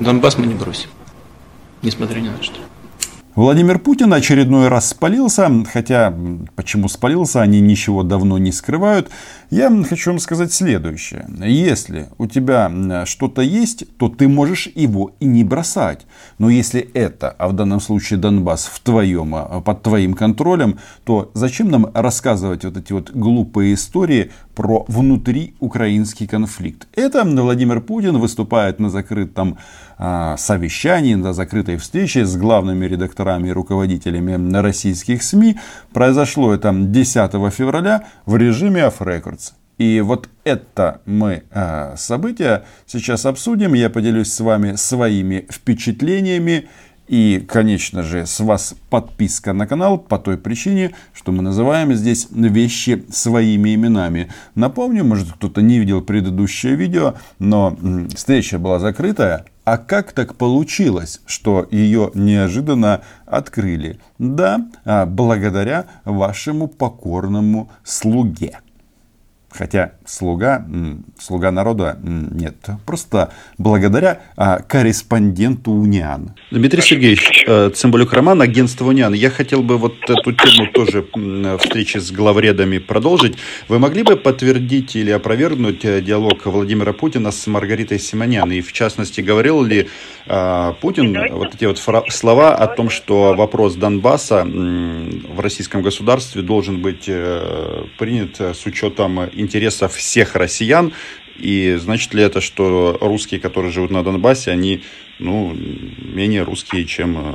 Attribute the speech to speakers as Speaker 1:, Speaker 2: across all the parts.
Speaker 1: Донбасс мы не бросим, несмотря ни на что.
Speaker 2: Владимир Путин очередной раз спалился, хотя почему спалился, они ничего давно не скрывают. Я хочу вам сказать следующее. Если у тебя что-то есть, то ты можешь его и не бросать. Но если это, а в данном случае Донбасс, в твоем, а, под твоим контролем, то зачем нам рассказывать вот эти вот глупые истории про внутриукраинский конфликт? Это Владимир Путин выступает на закрытом а, совещании, на закрытой встрече с главными редакторами и руководителями российских СМИ. Произошло это 10 февраля в режиме off records. И вот это мы э, событие сейчас обсудим. Я поделюсь с вами своими впечатлениями. И, конечно же, с вас подписка на канал по той причине, что мы называем здесь вещи своими именами. Напомню, может кто-то не видел предыдущее видео, но встреча была закрытая. А как так получилось, что ее неожиданно открыли? Да, а благодаря вашему покорному слуге. Хотя слуга, слуга народа нет. Просто благодаря а, корреспонденту Униан.
Speaker 1: Дмитрий Сергеевич, э, Цымбалюк Роман, агентство Униан. Я хотел бы вот эту тему тоже встречи с главредами продолжить. Вы могли бы подтвердить или опровергнуть э, диалог Владимира Путина с Маргаритой Симонян? И в частности, говорил ли а, Путин вот эти вот слова о том, что вопрос Донбасса в российском государстве должен быть э, принят с учетом интересов всех россиян. И значит ли это, что русские, которые живут на Донбассе, они ну, менее русские, чем э,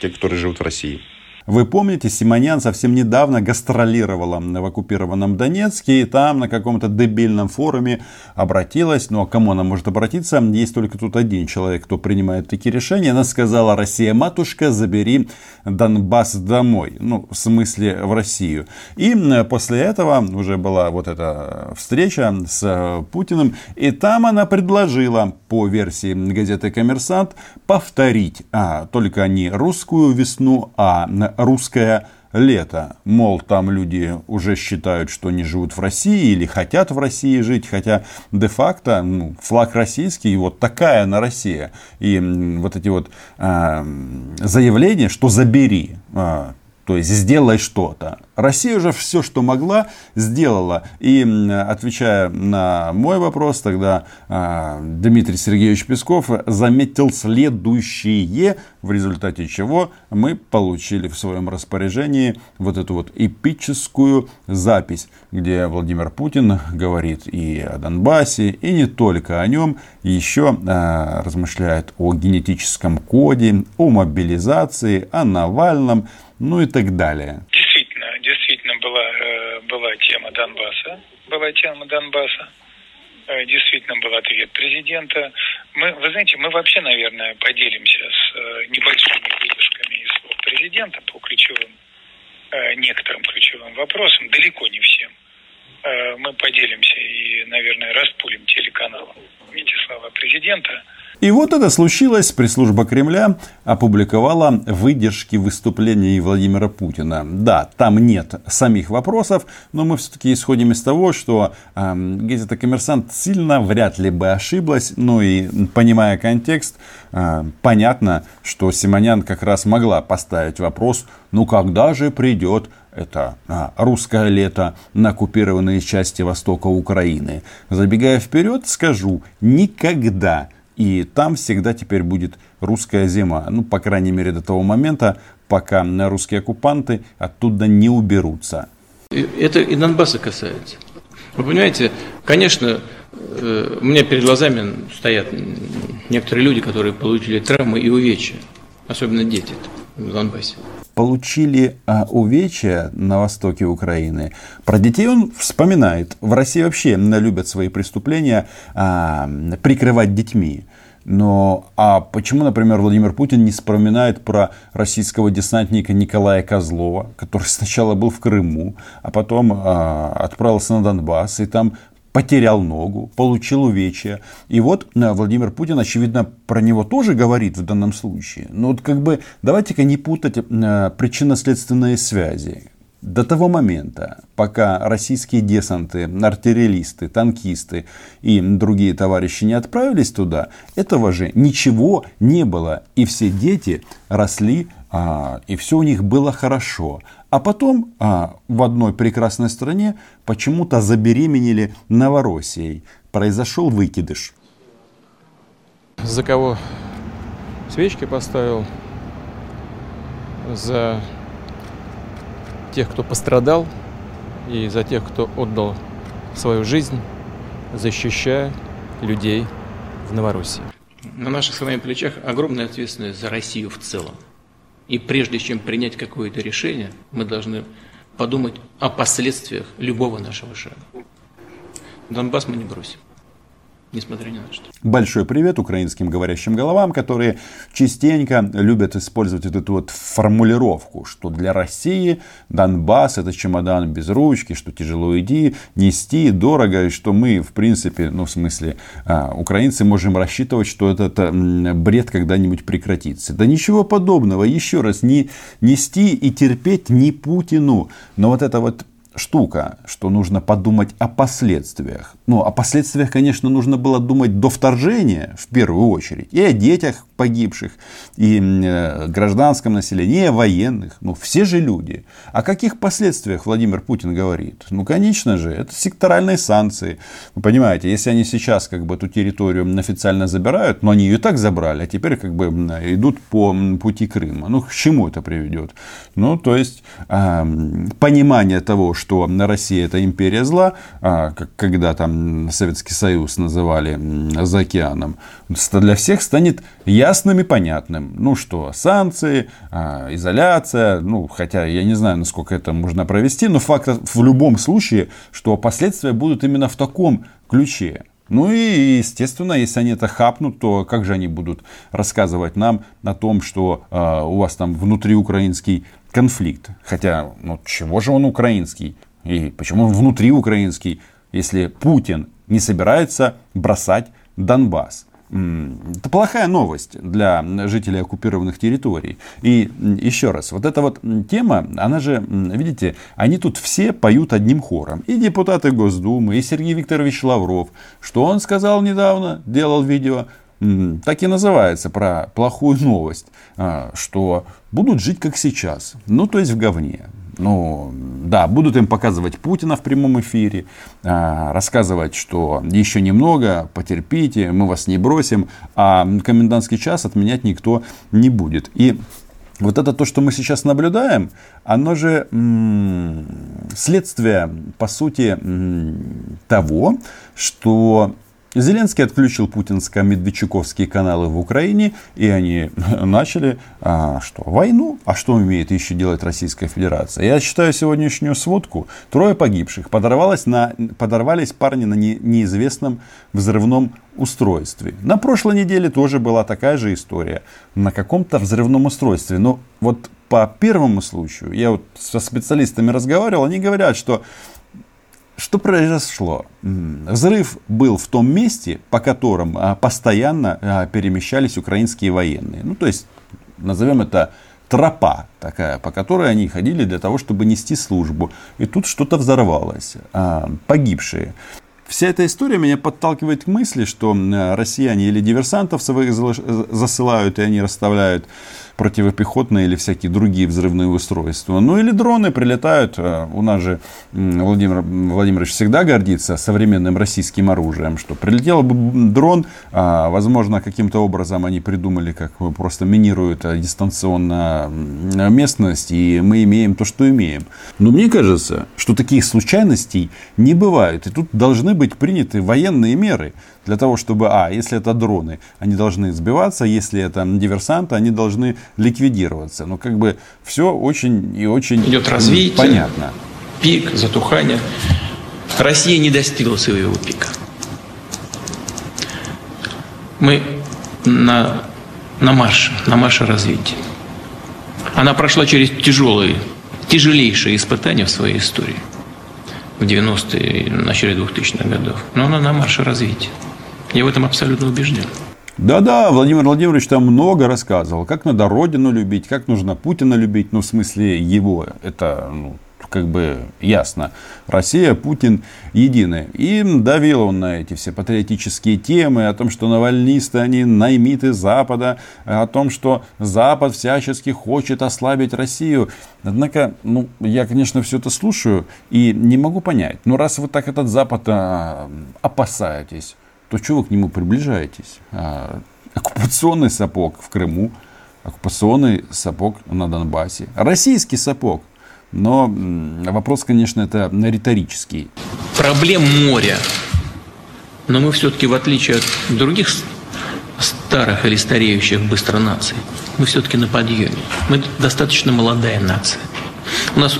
Speaker 1: те, которые живут в России?
Speaker 2: Вы помните, Симонян совсем недавно гастролировала в оккупированном Донецке, и там на каком-то дебильном форуме обратилась, ну а кому она может обратиться? Есть только тут один человек, кто принимает такие решения. Она сказала, Россия, матушка, забери Донбасс домой. Ну, в смысле, в Россию. И после этого уже была вот эта встреча с Путиным, и там она предложила, по версии газеты «Коммерсант», повторить а, только не русскую весну, а русское лето. Мол, там люди уже считают, что они живут в России или хотят в России жить, хотя де-факто ну, флаг российский, вот такая на Россия. И вот эти вот э, заявления, что забери, э, то есть сделай что-то. Россия уже все, что могла, сделала. И отвечая на мой вопрос, тогда э, Дмитрий Сергеевич Песков заметил следующее, в результате чего мы получили в своем распоряжении вот эту вот эпическую запись, где Владимир Путин говорит и о Донбассе, и не только о нем, еще э, размышляет о генетическом коде, о мобилизации, о Навальном, ну и так далее.
Speaker 3: Действительно, действительно была, э, была тема Донбасса, была тема Донбасса, э, действительно был ответ президента. Мы, вы знаете, мы вообще, наверное, поделимся с э, небольшими выдержками из слов президента по ключевым, некоторым ключевым вопросам, далеко не всем. Мы поделимся и, наверное, распулим телеканалом эти слова президента –
Speaker 2: и вот это случилось. Пресс-служба Кремля опубликовала выдержки выступлений Владимира Путина. Да, там нет самих вопросов, но мы все-таки исходим из того, что э, газета «Коммерсант» сильно вряд ли бы ошиблась. Ну и понимая контекст, э, понятно, что Симонян как раз могла поставить вопрос, ну когда же придет это а, русское лето на оккупированные части востока Украины. Забегая вперед, скажу, никогда и там всегда теперь будет русская зима. Ну, по крайней мере, до того момента, пока русские оккупанты оттуда не уберутся.
Speaker 1: Это и Донбасса касается. Вы понимаете, конечно, э, у меня перед глазами стоят некоторые люди, которые получили травмы и увечья, особенно дети в Донбассе
Speaker 2: получили а, увечья на востоке Украины. Про детей он вспоминает. В России вообще любят свои преступления а, прикрывать детьми. Но а почему, например, Владимир Путин не вспоминает про российского десантника Николая Козлова, который сначала был в Крыму, а потом а, отправился на Донбасс и там потерял ногу, получил увечья. И вот э, Владимир Путин, очевидно, про него тоже говорит в данном случае. Но вот как бы давайте-ка не путать э, причинно-следственные связи. До того момента, пока российские десанты, артиллеристы, танкисты и другие товарищи не отправились туда, этого же ничего не было. И все дети росли, а, и все у них было хорошо. А потом а, в одной прекрасной стране почему-то забеременели Новороссией. Произошел выкидыш.
Speaker 4: За кого свечки поставил? За тех, кто пострадал, и за тех, кто отдал свою жизнь, защищая людей в Новороссии.
Speaker 5: На наших с вами плечах огромная ответственность за Россию в целом. И прежде чем принять какое-то решение, мы должны подумать о последствиях любого нашего шага. Донбасс мы не бросим несмотря ни на что.
Speaker 2: Большой привет украинским говорящим головам, которые частенько любят использовать вот эту вот формулировку, что для России Донбасс это чемодан без ручки, что тяжело иди, нести, дорого, и что мы, в принципе, ну, в смысле, а, украинцы можем рассчитывать, что этот бред когда-нибудь прекратится. Да ничего подобного. Еще раз, не нести и терпеть не Путину. Но вот это вот штука, что нужно подумать о последствиях. Ну, о последствиях, конечно, нужно было думать до вторжения, в первую очередь, и о детях погибших, и э, гражданском населении, и о военных. Ну, все же люди. О каких последствиях Владимир Путин говорит? Ну, конечно же, это секторальные санкции. Вы понимаете, если они сейчас как бы эту территорию официально забирают, но они ее так забрали, а теперь как бы идут по пути Крыма. Ну, к чему это приведет? Ну, то есть, э, понимание того, что что Россия это империя зла, а, когда там Советский Союз называли за океаном, для всех станет ясным и понятным. Ну что, санкции, а, изоляция, ну хотя я не знаю, насколько это можно провести, но факт в любом случае, что последствия будут именно в таком ключе. Ну и, естественно, если они это хапнут, то как же они будут рассказывать нам о том, что э, у вас там внутриукраинский конфликт. Хотя, ну чего же он украинский? И почему он внутри украинский, если Путин не собирается бросать Донбасс? Это плохая новость для жителей оккупированных территорий. И еще раз, вот эта вот тема, она же, видите, они тут все поют одним хором. И депутаты Госдумы, и Сергей Викторович Лавров. Что он сказал недавно, делал видео, так и называется про плохую новость, а, что будут жить как сейчас, ну то есть в говне. Ну, да, будут им показывать Путина в прямом эфире, а, рассказывать, что еще немного, потерпите, мы вас не бросим, а комендантский час отменять никто не будет. И вот это то, что мы сейчас наблюдаем, оно же м- следствие, по сути, м- того, что Зеленский отключил путинско-медведчуковские каналы в Украине, и они начали а, что, войну. А что умеет еще делать Российская Федерация? Я читаю сегодняшнюю сводку. Трое погибших. Подорвалось на, подорвались парни на не, неизвестном взрывном устройстве. На прошлой неделе тоже была такая же история. На каком-то взрывном устройстве. Но вот по первому случаю, я вот со специалистами разговаривал, они говорят, что что произошло? Взрыв был в том месте, по которому а, постоянно а, перемещались украинские военные. Ну, то есть, назовем это тропа такая, по которой они ходили для того, чтобы нести службу. И тут что-то взорвалось. А, погибшие. Вся эта история меня подталкивает к мысли, что россияне или диверсантов своих засылают, и они расставляют противопехотные или всякие другие взрывные устройства. Ну или дроны прилетают. Э, у нас же Владимир Владимирович всегда гордится современным российским оружием, что прилетел бы дрон, а, возможно, каким-то образом они придумали, как просто минируют э, дистанционно местность, и мы имеем то, что имеем. Но мне кажется, что таких случайностей не бывает. И тут должны быть приняты военные меры для того, чтобы, а, если это дроны, они должны сбиваться, если это диверсанты, они должны ликвидироваться. Ну, как бы все очень и очень
Speaker 5: Идет развитие,
Speaker 2: понятно.
Speaker 5: Пик, затухание. Россия не достигла своего пика. Мы на, на марше, на марше развития. Она прошла через тяжелые, тяжелейшие испытания в своей истории в 90-е и начале 2000-х годов. Но она на марше развития. Я в этом абсолютно убежден.
Speaker 2: Да-да, Владимир Владимирович там много рассказывал, как надо Родину любить, как нужно Путина любить, ну, в смысле его, это ну, как бы ясно. Россия, Путин едины. И давил он на эти все патриотические темы, о том, что навальнисты, они наймиты Запада, о том, что Запад всячески хочет ослабить Россию. Однако, ну, я, конечно, все это слушаю и не могу понять. Ну, раз вы так этот Запад а, опасаетесь, то чего вы к нему приближаетесь? А, оккупационный сапог в Крыму, оккупационный сапог на Донбассе, российский сапог. Но вопрос, конечно, это риторический.
Speaker 5: Проблем моря. Но мы все-таки, в отличие от других старых или стареющих быстро наций, мы все-таки на подъеме. Мы достаточно молодая нация. У нас,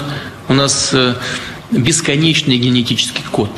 Speaker 5: у нас э, бесконечный генетический код.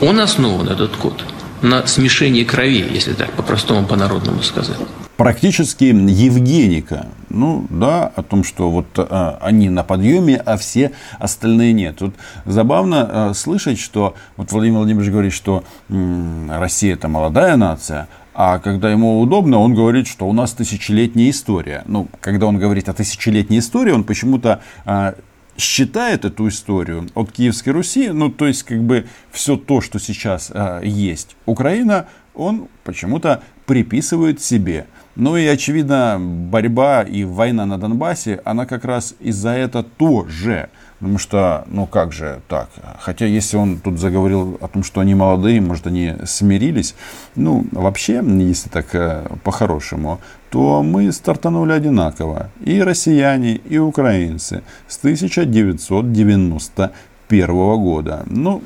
Speaker 5: Он основан, этот код, на смешении крови, если так по-простому, по-народному сказать.
Speaker 2: Практически Евгеника. Ну да, о том, что вот а, они на подъеме, а все остальные нет. Тут забавно а, слышать, что вот Владимир Владимирович говорит, что м, Россия это молодая нация, а когда ему удобно, он говорит, что у нас тысячелетняя история. Ну, когда он говорит о тысячелетней истории, он почему-то а, считает эту историю от Киевской Руси, ну, то есть, как бы, все то, что сейчас а, есть Украина, он почему-то приписывает себе. Ну и, очевидно, борьба и война на Донбассе, она как раз из-за этого тоже. Потому что, ну как же так? Хотя, если он тут заговорил о том, что они молодые, может, они смирились. Ну, вообще, если так э, по-хорошему, то мы стартанули одинаково. И россияне, и украинцы с 1991 года. Ну,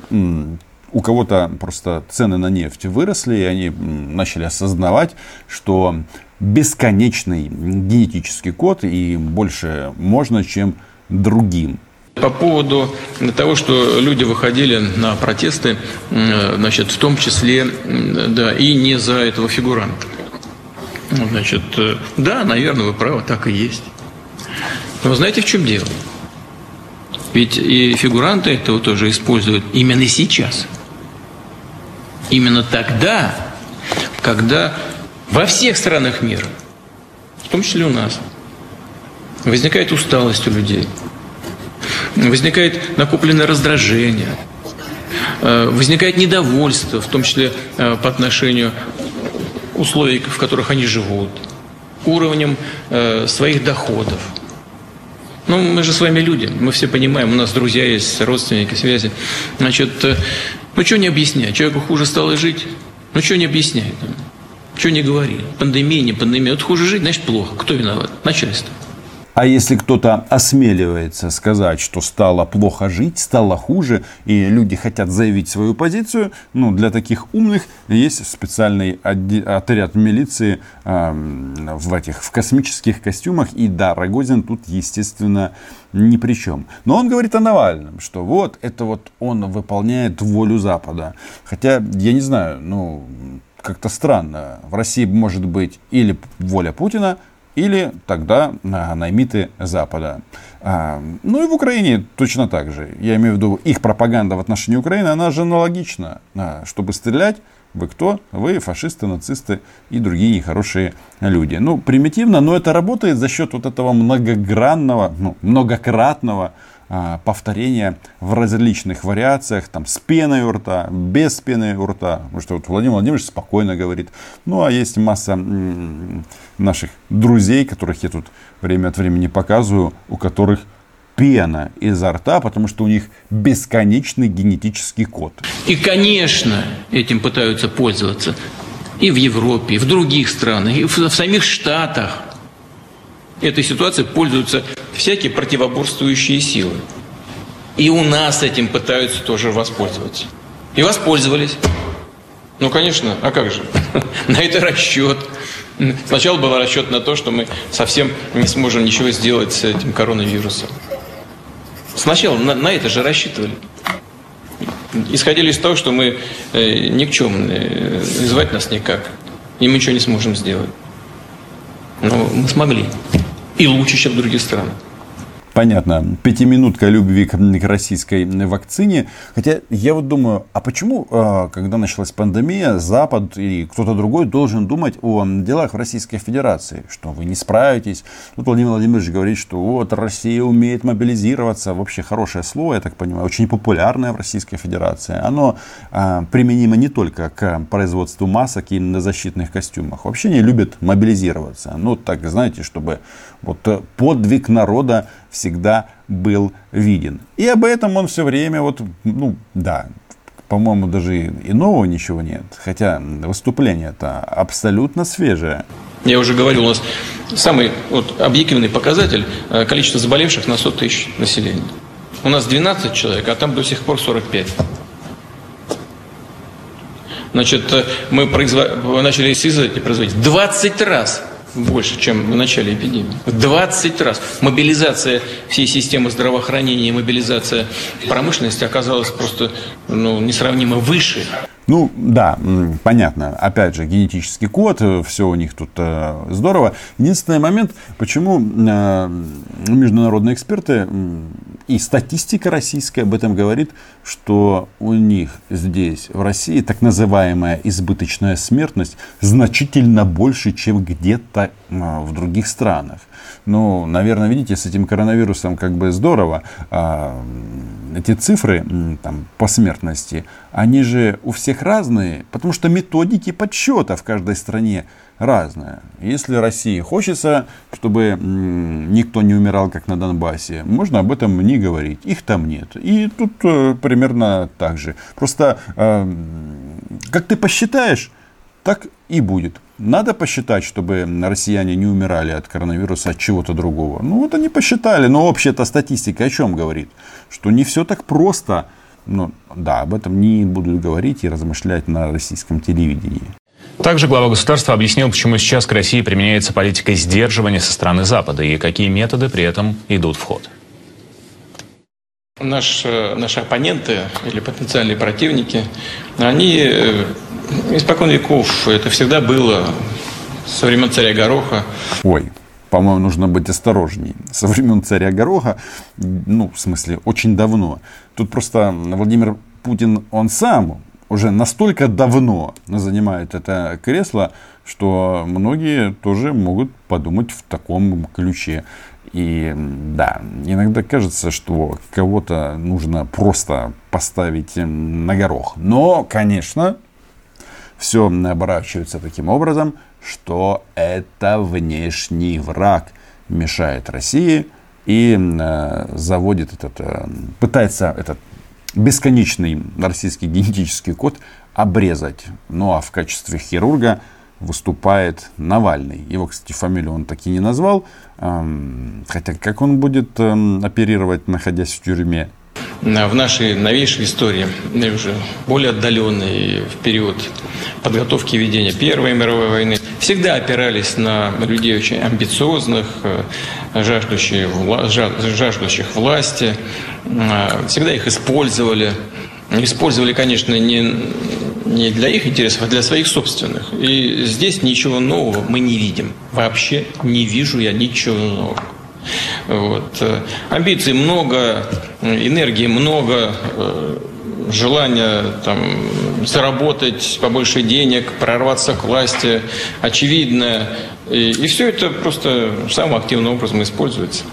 Speaker 2: у кого-то просто цены на нефть выросли, и они начали осознавать, что бесконечный генетический код и больше можно, чем другим.
Speaker 5: По поводу того, что люди выходили на протесты, значит, в том числе, да, и не за этого фигуранта. Значит, э, да, наверное, вы правы, так и есть. Но знаете, в чем дело? Ведь и фигуранты этого тоже используют именно сейчас. Именно тогда, когда во всех странах мира, в том числе у нас, возникает усталость у людей, возникает накопленное раздражение, э, возникает недовольство, в том числе э, по отношению условий, в которых они живут, уровнем э, своих доходов. Ну, мы же с вами люди, мы все понимаем, у нас друзья есть, родственники, связи. Значит, ну, что не объяснять? Человеку хуже стало жить? Ну, что не объяснять? Что не говори? Пандемия, не пандемия. Вот хуже жить, значит, плохо. Кто виноват? Начальство.
Speaker 2: А если кто-то осмеливается сказать, что стало плохо жить, стало хуже, и люди хотят заявить свою позицию, ну, для таких умных есть специальный отряд милиции э, в этих в космических костюмах. И да, Рогозин тут, естественно, ни при чем. Но он говорит о Навальном, что вот это вот он выполняет волю Запада. Хотя, я не знаю, ну, как-то странно. В России может быть или воля Путина, или тогда а, наймиты Запада. А, ну и в Украине точно так же. Я имею в виду, их пропаганда в отношении Украины, она же аналогична. А, чтобы стрелять, вы кто? Вы фашисты, нацисты и другие нехорошие люди. Ну, примитивно, но это работает за счет вот этого многогранного, ну, многократного повторения в различных вариациях, там, с пеной у рта, без пены у рта. Потому что вот Владимир Владимирович спокойно говорит. Ну, а есть масса наших друзей, которых я тут время от времени показываю, у которых пена изо рта, потому что у них бесконечный генетический код.
Speaker 5: И, конечно, этим пытаются пользоваться и в Европе, и в других странах, и в, в самих Штатах. Этой ситуацией пользуются всякие противоборствующие силы. И у нас этим пытаются тоже воспользоваться. И воспользовались. Ну, конечно, а как же? На это расчет. Сначала был расчет на то, что мы совсем не сможем ничего сделать с этим коронавирусом. Сначала на, на это же рассчитывали. Исходили из того, что мы э, никчемные, звать нас никак, и мы ничего не сможем сделать. Но мы смогли. И лучше, чем в других странах.
Speaker 2: Понятно, пятиминутка любви к, к российской вакцине. Хотя я вот думаю, а почему, а, когда началась пандемия, Запад или кто-то другой должен думать о делах в Российской Федерации, что вы не справитесь. Тут Владимир Владимирович говорит, что вот Россия умеет мобилизироваться. Вообще хорошее слово, я так понимаю, очень популярное в Российской Федерации. Оно а, применимо не только к производству масок и на защитных костюмах. Вообще не любят мобилизироваться. Ну, так, знаете, чтобы вот подвиг народа всегда был виден. И об этом он все время, вот, ну, да, по-моему, даже и нового ничего нет. Хотя выступление это абсолютно свежее.
Speaker 5: Я уже говорил, у нас самый вот, объективный показатель э, количество заболевших на 100 тысяч населения. У нас 12 человек, а там до сих пор 45. Значит, э, мы производ... начали и производить 20 раз больше, чем в начале эпидемии. В 20 раз. Мобилизация всей системы здравоохранения и мобилизация промышленности оказалась просто ну, несравнимо выше.
Speaker 2: Ну, да, понятно. Опять же, генетический код, э, все у них тут э, здорово. Единственный момент, почему э, международные эксперты и статистика российская об этом говорит, что у них здесь, в России, так называемая избыточная смертность значительно больше, чем где-то э, в других странах. Ну, наверное, видите, с этим коронавирусом как бы здорово. А, эти цифры там, по смертности, они же у всех разные, потому что методики подсчета в каждой стране разные. Если России хочется, чтобы никто не умирал, как на Донбассе, можно об этом не говорить. Их там нет. И тут э, примерно так же. Просто э, как ты посчитаешь, так и будет. Надо посчитать, чтобы россияне не умирали от коронавируса, от чего-то другого. Ну вот они посчитали, но общая-то статистика о чем говорит? Что не все так просто. Ну да, об этом не будут говорить и размышлять на российском телевидении.
Speaker 6: Также глава государства объяснил, почему сейчас к России применяется политика сдерживания со стороны Запада и какие методы при этом идут в ход.
Speaker 5: Наш, э, наши оппоненты или потенциальные противники, они э, Испокон веков это всегда было со времен царя Гороха.
Speaker 2: Ой, по-моему, нужно быть осторожней. Со времен царя Гороха, ну, в смысле, очень давно. Тут просто Владимир Путин, он сам уже настолько давно занимает это кресло, что многие тоже могут подумать в таком ключе. И да, иногда кажется, что кого-то нужно просто поставить на горох. Но, конечно, все оборачивается таким образом, что это внешний враг мешает России и э, заводит этот, э, пытается этот бесконечный российский генетический код обрезать. Ну а в качестве хирурга выступает Навальный. Его, кстати, фамилию он так и не назвал. Эм, хотя как он будет эм, оперировать, находясь в тюрьме,
Speaker 5: в нашей новейшей истории, уже более отдаленный в период подготовки ведения Первой мировой войны, всегда опирались на людей очень амбициозных, э, жаждущих, жаждущих власти, э, всегда их использовали. Использовали, конечно, не, не для их интересов, а для своих собственных. И здесь ничего нового мы не видим. Вообще не вижу я ничего нового. Вот. Амбиций много, энергии много, желания там, заработать побольше денег, прорваться к власти очевидное. И, и все это просто самым активным образом используется.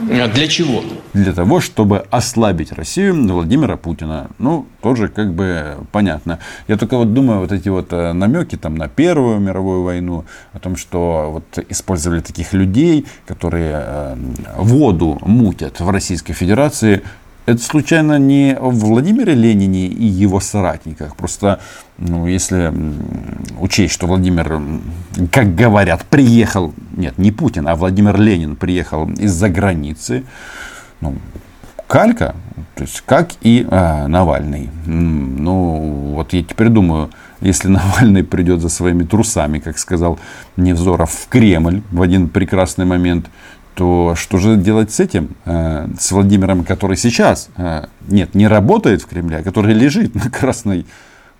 Speaker 5: А для чего?
Speaker 2: Для того, чтобы ослабить Россию Владимира Путина. Ну, тоже как бы понятно. Я только вот думаю, вот эти вот э, намеки там на Первую мировую войну, о том, что вот использовали таких людей, которые э, воду мутят в Российской Федерации, это случайно не о Владимире Ленине и его соратниках. Просто, ну, если учесть, что Владимир, как говорят, приехал, нет, не Путин, а Владимир Ленин приехал из-за границы, ну, калька, то есть как и а, Навальный. Ну, вот я теперь думаю, если Навальный придет за своими трусами, как сказал Невзоров, в Кремль в один прекрасный момент, то что же делать с этим, э, с Владимиром, который сейчас, э, нет, не работает в Кремле, а который лежит на Красной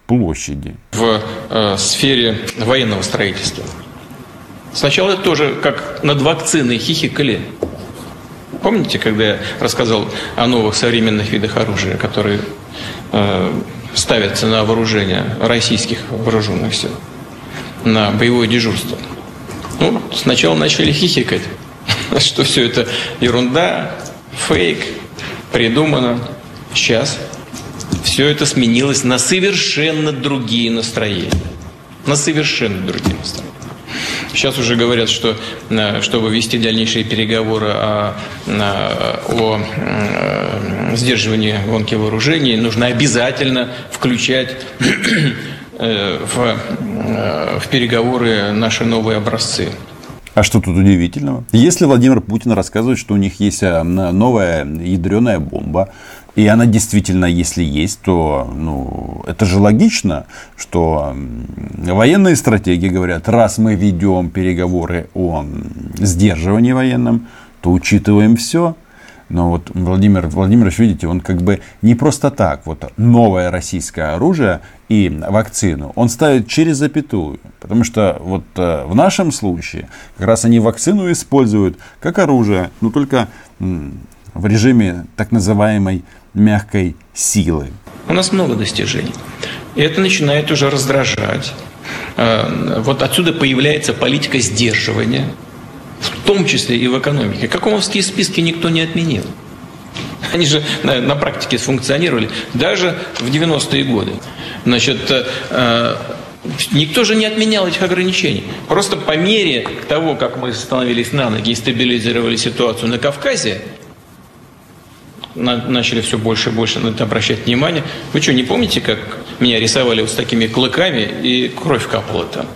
Speaker 2: площади?
Speaker 5: В э, сфере военного строительства. Сначала это тоже как над вакциной хихикали. Помните, когда я рассказал о новых современных видах оружия, которые э, ставятся на вооружение российских вооруженных сил, на боевое дежурство? Ну, сначала начали хихикать, что все это ерунда, фейк, придумано. Сейчас все это сменилось на совершенно другие настроения. На совершенно другие настроения. Сейчас уже говорят, что э, чтобы вести дальнейшие переговоры о, о, о э, сдерживании гонки вооружений, нужно обязательно включать э, в, в переговоры наши новые образцы.
Speaker 2: А что тут удивительного? Если Владимир Путин рассказывает, что у них есть новая ядреная бомба, и она действительно, если есть, то ну, это же логично, что военные стратеги говорят, раз мы ведем переговоры о сдерживании военном, то учитываем все. Но вот Владимир Владимирович, видите, он как бы не просто так, вот новое российское оружие и вакцину, он ставит через запятую. Потому что вот э, в нашем случае как раз они вакцину используют как оружие, но только в режиме так называемой мягкой силы.
Speaker 5: У нас много достижений. И это начинает уже раздражать. Э, вот отсюда появляется политика сдерживания, в том числе и в экономике. Какомовские списки никто не отменил. Они же на, на практике функционировали даже в 90-е годы. Значит, э, никто же не отменял этих ограничений. Просто по мере того, как мы становились на ноги и стабилизировали ситуацию на Кавказе, начали все больше и больше на это обращать внимание. Вы что, не помните, как меня рисовали вот с такими клыками и кровь капала там?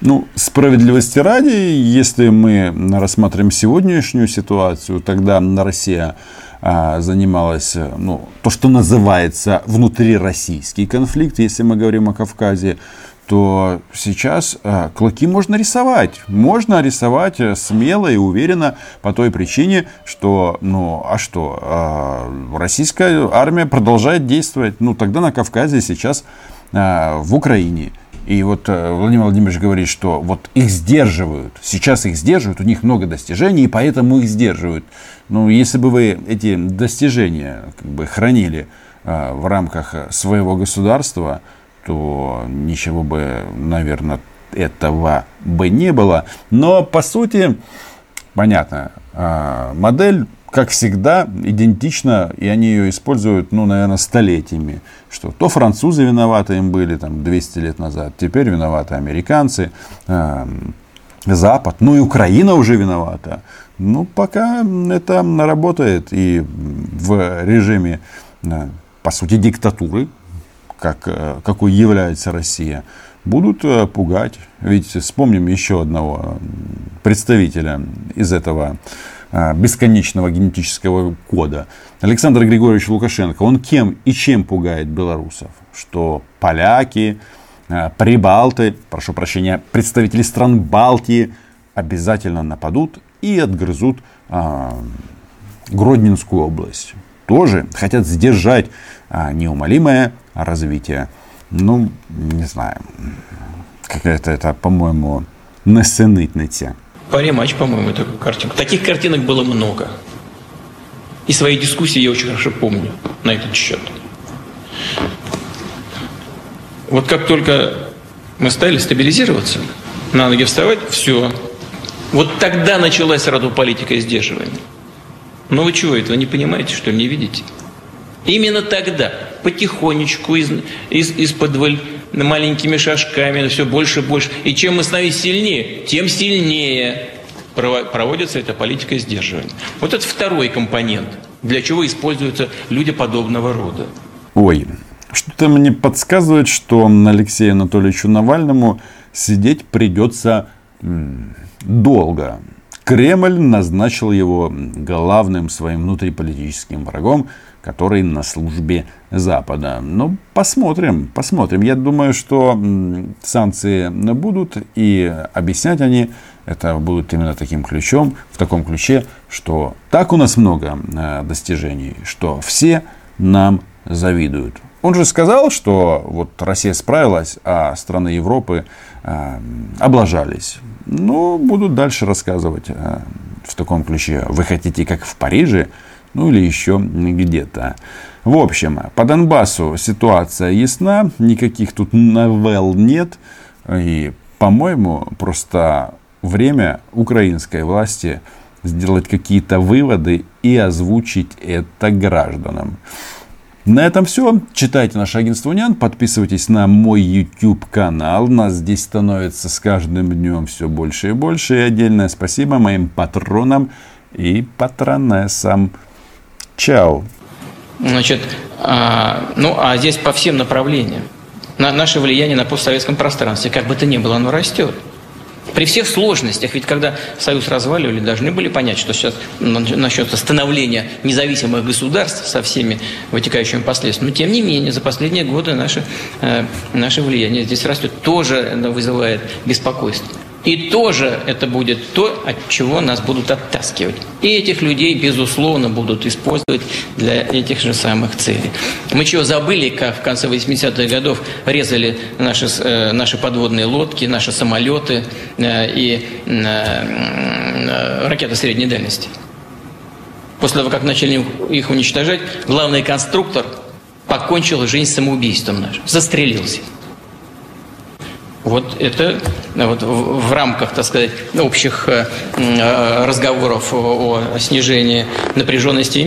Speaker 2: Ну, справедливости ради, если мы рассматриваем сегодняшнюю ситуацию, тогда Россия а, занималась, ну, то, что называется внутрироссийский конфликт, если мы говорим о Кавказе, то сейчас э, клыки можно рисовать. Можно рисовать э, смело и уверенно по той причине, что, ну, а что, э, российская армия продолжает действовать. Ну, тогда на Кавказе, сейчас э, в Украине. И вот э, Владимир Владимирович говорит, что вот их сдерживают. Сейчас их сдерживают, у них много достижений, и поэтому их сдерживают. Ну, если бы вы эти достижения как бы хранили э, в рамках своего государства, то ничего бы, наверное, этого бы не было. Но, по сути, понятно, а, модель, как всегда, идентична, и они ее используют, ну, наверное, столетиями. Что то французы виноваты им были там 200 лет назад, теперь виноваты американцы, а, Запад, ну и Украина уже виновата. Ну, пока это работает и в режиме, а, по сути, диктатуры, как, э, какой является Россия, будут э, пугать. Ведь вспомним еще одного представителя из этого э, бесконечного генетического кода. Александр Григорьевич Лукашенко, он кем и чем пугает белорусов? Что поляки, прибалты, прошу прощения, представители стран Балтии обязательно нападут и отгрызут а, Гродненскую область. Тоже хотят сдержать неумолимое развитие. Ну, не знаю, какая-то это, по-моему, несенитниця.
Speaker 5: Паре-матч, по-моему, это картинка. Таких картинок было много. И свои дискуссии я очень хорошо помню на этот счет. Вот как только мы стали стабилизироваться, на ноги вставать, все. Вот тогда началась сразу политика сдерживания. Ну вы чего, этого не понимаете, что ли, не видите? Именно тогда, потихонечку, из, из, из-под маленькими шажками, все больше и больше. И чем мы становимся сильнее, тем сильнее проводится эта политика сдерживания. Вот это второй компонент, для чего используются люди подобного рода.
Speaker 2: Ой, что-то мне подсказывает, что Алексею Анатольевичу Навальному сидеть придется долго. Кремль назначил его главным своим внутриполитическим врагом, который на службе Запада. Но ну, посмотрим, посмотрим. Я думаю, что санкции будут, и объяснять они это будут именно таким ключом, в таком ключе, что так у нас много э, достижений, что все нам завидуют. Он же сказал, что вот Россия справилась, а страны Европы э, облажались. Ну, будут дальше рассказывать. Э, в таком ключе. Вы хотите как в Париже? Ну или еще где-то. В общем, по Донбассу ситуация ясна, никаких тут новелл нет. И, по-моему, просто время украинской власти сделать какие-то выводы и озвучить это гражданам. На этом все. Читайте наше агентство Униан, подписывайтесь на мой YouTube канал. Нас здесь становится с каждым днем все больше и больше. И отдельное спасибо моим патронам и патронессам. Чао.
Speaker 5: Значит, а, ну а здесь по всем направлениям. На, наше влияние на постсоветском пространстве, как бы то ни было, оно растет. При всех сложностях, ведь когда Союз разваливали, должны были понять, что сейчас начнется становление независимых государств со всеми вытекающими последствиями. Но тем не менее, за последние годы наше, э, наше влияние здесь растет, тоже вызывает беспокойство. И тоже это будет то, от чего нас будут оттаскивать. И этих людей, безусловно, будут использовать для этих же самых целей. Мы чего забыли, как в конце 80-х годов резали наши, э, наши подводные лодки, наши самолеты э, и э, ракеты средней дальности. После того, как начали их уничтожать, главный конструктор покончил жизнь самоубийством наш, застрелился. Вот это вот в, рамках, так сказать, общих э, разговоров о, снижении напряженности